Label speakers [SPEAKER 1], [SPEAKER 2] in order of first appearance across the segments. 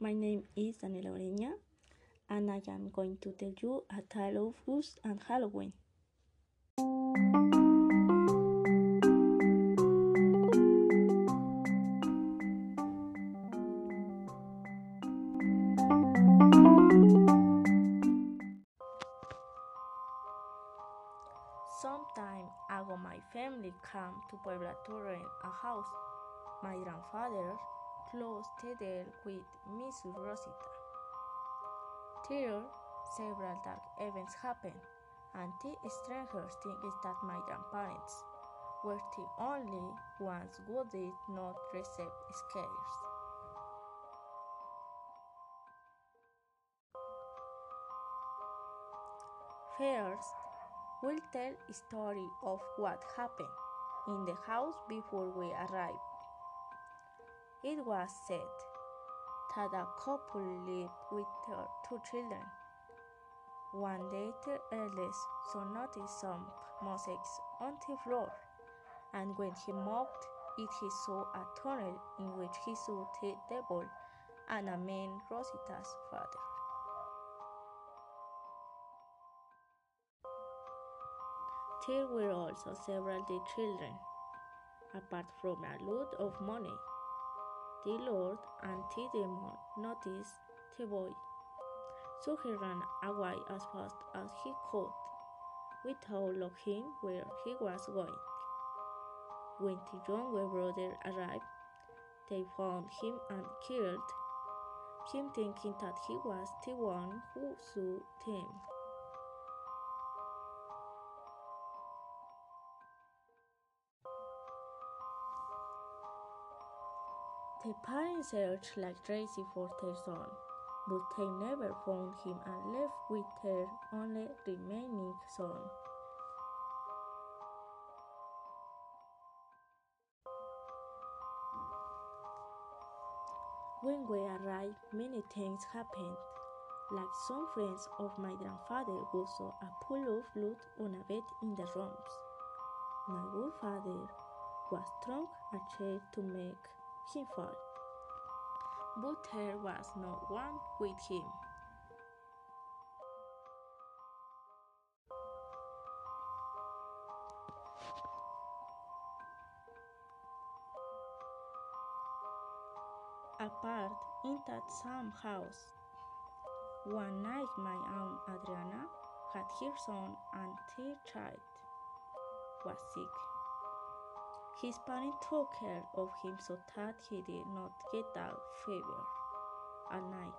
[SPEAKER 1] My name is Daniela Oreña, and I am going to tell you a tale of Ghosts and Halloween. Some time ago, my family came to Puebla to rent a house. My grandfather the deal with Miss Rosita. There, several dark events happened, and the strangest thing is that my grandparents were the only ones who did not receive scares. First, we'll tell a story of what happened in the house before we arrived. It was said that a couple lived with their two children. One day, the eldest son noticed some mosaics on the floor, and when he mopped it, he saw a tunnel in which he saw the devil and a man, Rosita's father. There were also several dead children, apart from a lot of money. The Lord and the demon noticed the boy, so he ran away as fast as he could, without looking where he was going. When the younger brother arrived, they found him and killed him, thinking that he was the one who saw them. The parents searched like crazy for their son, but they never found him and left with their only remaining son. When we arrived, many things happened. Like some friends of my grandfather who saw a pool of blood on a bed in the rooms. My good father was drunk a chair to make him fall. But there was no one with him. Apart in that same house, one night my aunt Adriana had her son and their child was sick. His parents took care of him so that he did not get a fever at night.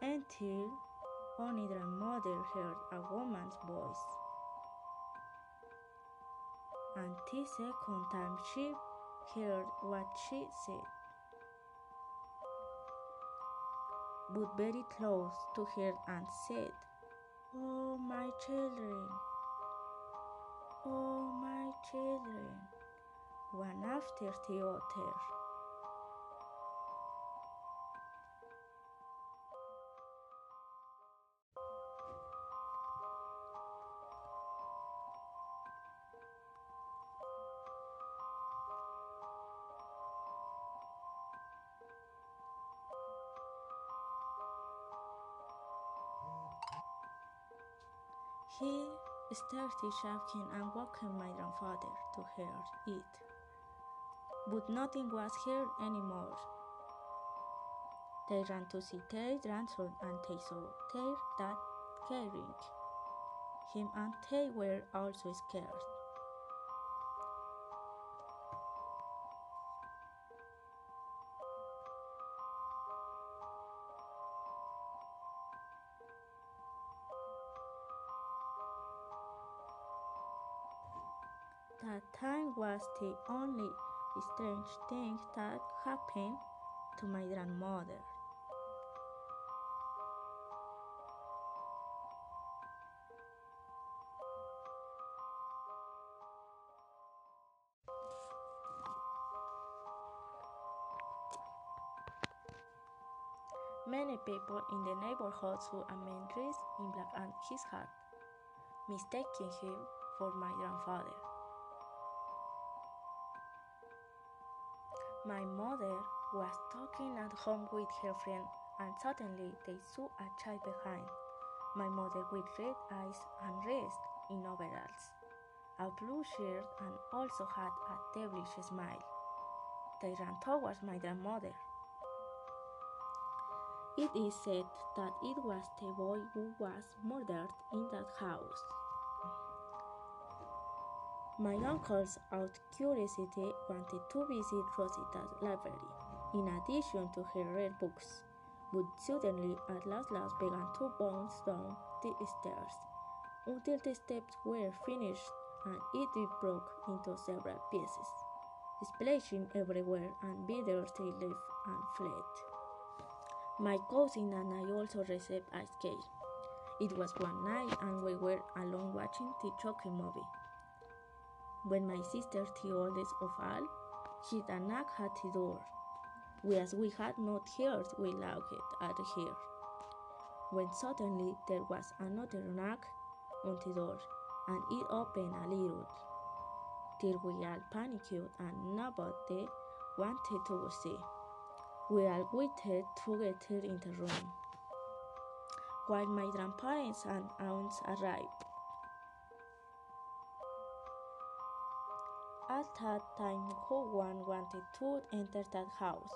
[SPEAKER 1] Until only mother heard a woman's voice. And the second time she heard what she said. But very close to her and said, Oh, my children, oh, my children, one after the other. He started shaking and waking my grandfather to hear it. But nothing was heard anymore. They ran to see their grandson and they saw their dad carrying him and they were also scared. Was the only strange thing that happened to my grandmother. Many people in the neighborhood saw a man dressed in black and his hat, mistaking him for my grandfather. My mother was talking at home with her friend, and suddenly they saw a child behind. My mother with red eyes and dressed in overalls, a blue shirt, and also had a devilish smile. They ran towards my grandmother. It is said that it was the boy who was murdered in that house. My uncles, out curiosity, wanted to visit Rosita's library, in addition to her rare books, but suddenly at last last began to bounce down the stairs until the steps were finished and it broke into several pieces, splashing everywhere and Peter left and fled. My cousin and I also received a scare. It was one night and we were alone watching the Chucky movie. When my sister, the oldest of all, hit a knock at the door. We, as we had not heard, we looked at her. When suddenly there was another knock on the door, and it opened a little. Till we all panicked and nobody wanted to see. We all waited together in the room while my grandparents and aunts arrived. At that time, no one wanted to enter that house.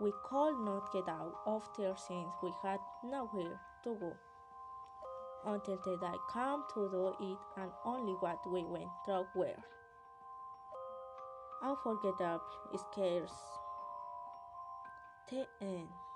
[SPEAKER 1] We could not get out of there since we had nowhere to go. Until the day came to do it, and only what we went through were unforgettable scares the end.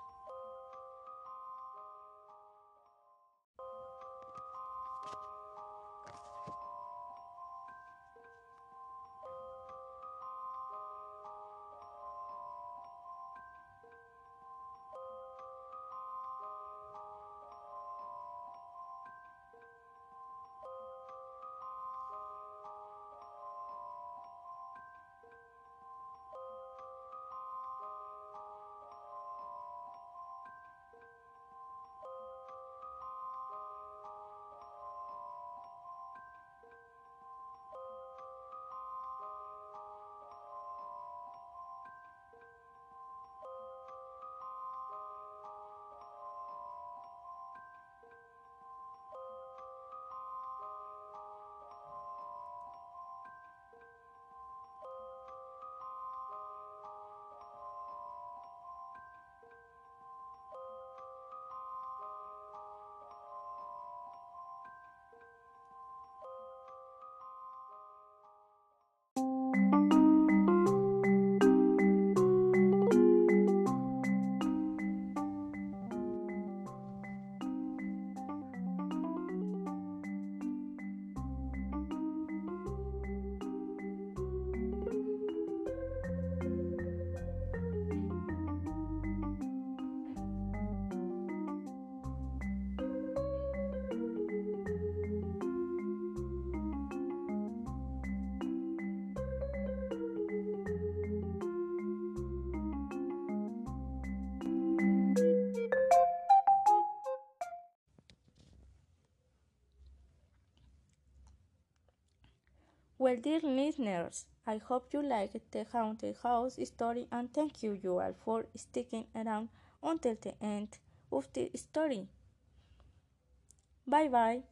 [SPEAKER 1] Well, dear listeners, I hope you liked the haunted house story and thank you, you all for sticking around until the end of the story. Bye bye.